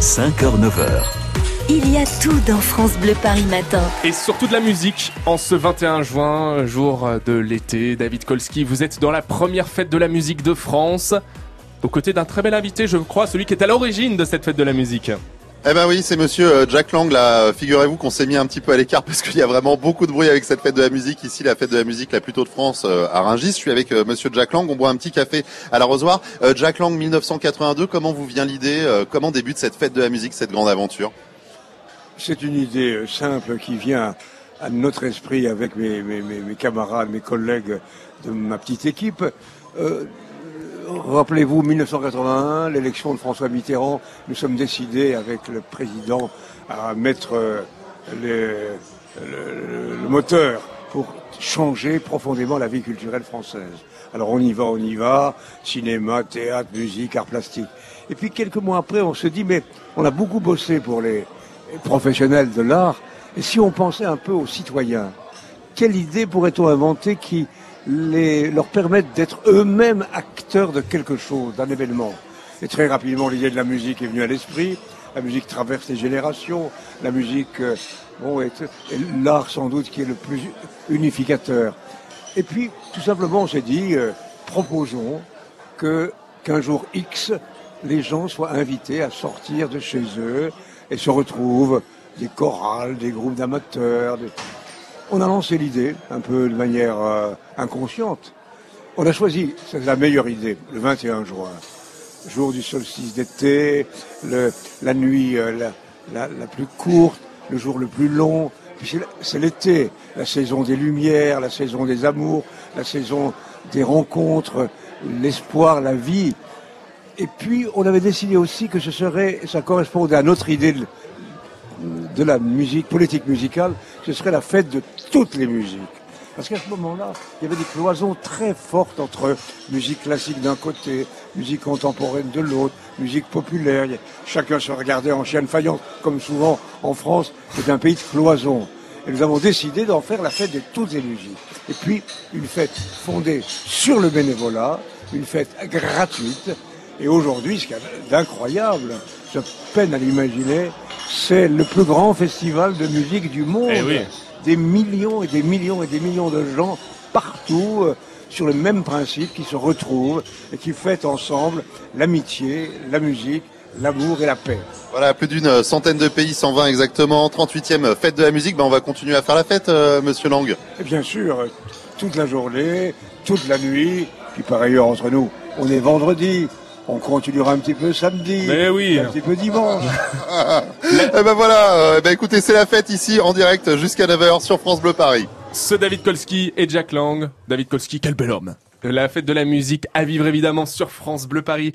5h-9h. Il y a tout dans France Bleu Paris Matin. Et surtout de la musique. En ce 21 juin, jour de l'été, David Kolski, vous êtes dans la première fête de la musique de France. Aux côtés d'un très bel invité, je crois, celui qui est à l'origine de cette fête de la musique. Eh ben oui, c'est monsieur euh, Jack Lang là. Figurez-vous qu'on s'est mis un petit peu à l'écart parce qu'il y a vraiment beaucoup de bruit avec cette fête de la musique ici, la fête de la musique la plus tôt de France euh, à Rungis. Je suis avec euh, monsieur Jack Lang. On boit un petit café à l'arrosoir. Jack Lang 1982. Comment vous vient l'idée Comment débute cette fête de la musique, cette grande aventure? C'est une idée simple qui vient à notre esprit avec mes, camarades, mes collègues de ma petite équipe. Rappelez-vous, 1981, l'élection de François Mitterrand, nous sommes décidés avec le président à mettre euh, le, le, moteur pour changer profondément la vie culturelle française. Alors on y va, on y va, cinéma, théâtre, musique, art plastique. Et puis quelques mois après, on se dit, mais on a beaucoup bossé pour les professionnels de l'art, et si on pensait un peu aux citoyens, quelle idée pourrait-on inventer qui les, leur permettre d'être eux-mêmes acteurs de quelque chose, d'un événement. Et très rapidement, l'idée de la musique est venue à l'esprit. La musique traverse les générations. La musique, euh, bon, est, l'art sans doute qui est le plus unificateur. Et puis, tout simplement, on s'est dit, euh, proposons que qu'un jour X, les gens soient invités à sortir de chez eux et se retrouvent des chorales, des groupes d'amateurs, des, on a lancé l'idée, un peu de manière euh, inconsciente. On a choisi, c'est la meilleure idée, le 21 juin, jour du solstice d'été, la nuit euh, la, plus courte, le jour le plus long. C'est l'été, la saison des lumières, la saison des amours, la saison des rencontres, l'espoir, la vie. Et puis, on avait décidé aussi que ce serait, ça correspondait à notre idée de, de la musique, politique musicale, ce serait la fête de toutes les musiques. Parce qu'à ce moment-là, il y avait des cloisons très fortes entre musique classique d'un côté, musique contemporaine de l'autre, musique populaire. Chacun se regardait en chienne faillante, comme souvent en France, c'est un pays de cloisons. Et nous avons décidé d'en faire la fête de toutes les musiques. Et puis, une fête fondée sur le bénévolat, une fête gratuite. Et aujourd'hui, ce qui est incroyable, je peine à l'imaginer, c'est le plus grand festival de musique du monde. Eh des millions et des millions et des millions de gens partout euh, sur le même principe qui se retrouvent et qui fêtent ensemble l'amitié, la musique, l'amour et la paix. Voilà, plus d'une centaine de pays, 120 exactement, 38e fête de la musique. Ben, on va continuer à faire la fête, euh, monsieur Lang. Et bien sûr, toute la journée, toute la nuit, puis par ailleurs entre nous, on est vendredi, on continuera un petit peu samedi. Mais oui. Un petit peu dimanche. eh ben voilà, euh, eh ben écoutez, c'est la fête ici en direct jusqu'à 9h sur France Bleu Paris. Ce David Kolski et Jack Lang. David Kolski, quel bel homme. La fête de la musique à vivre évidemment sur France Bleu Paris.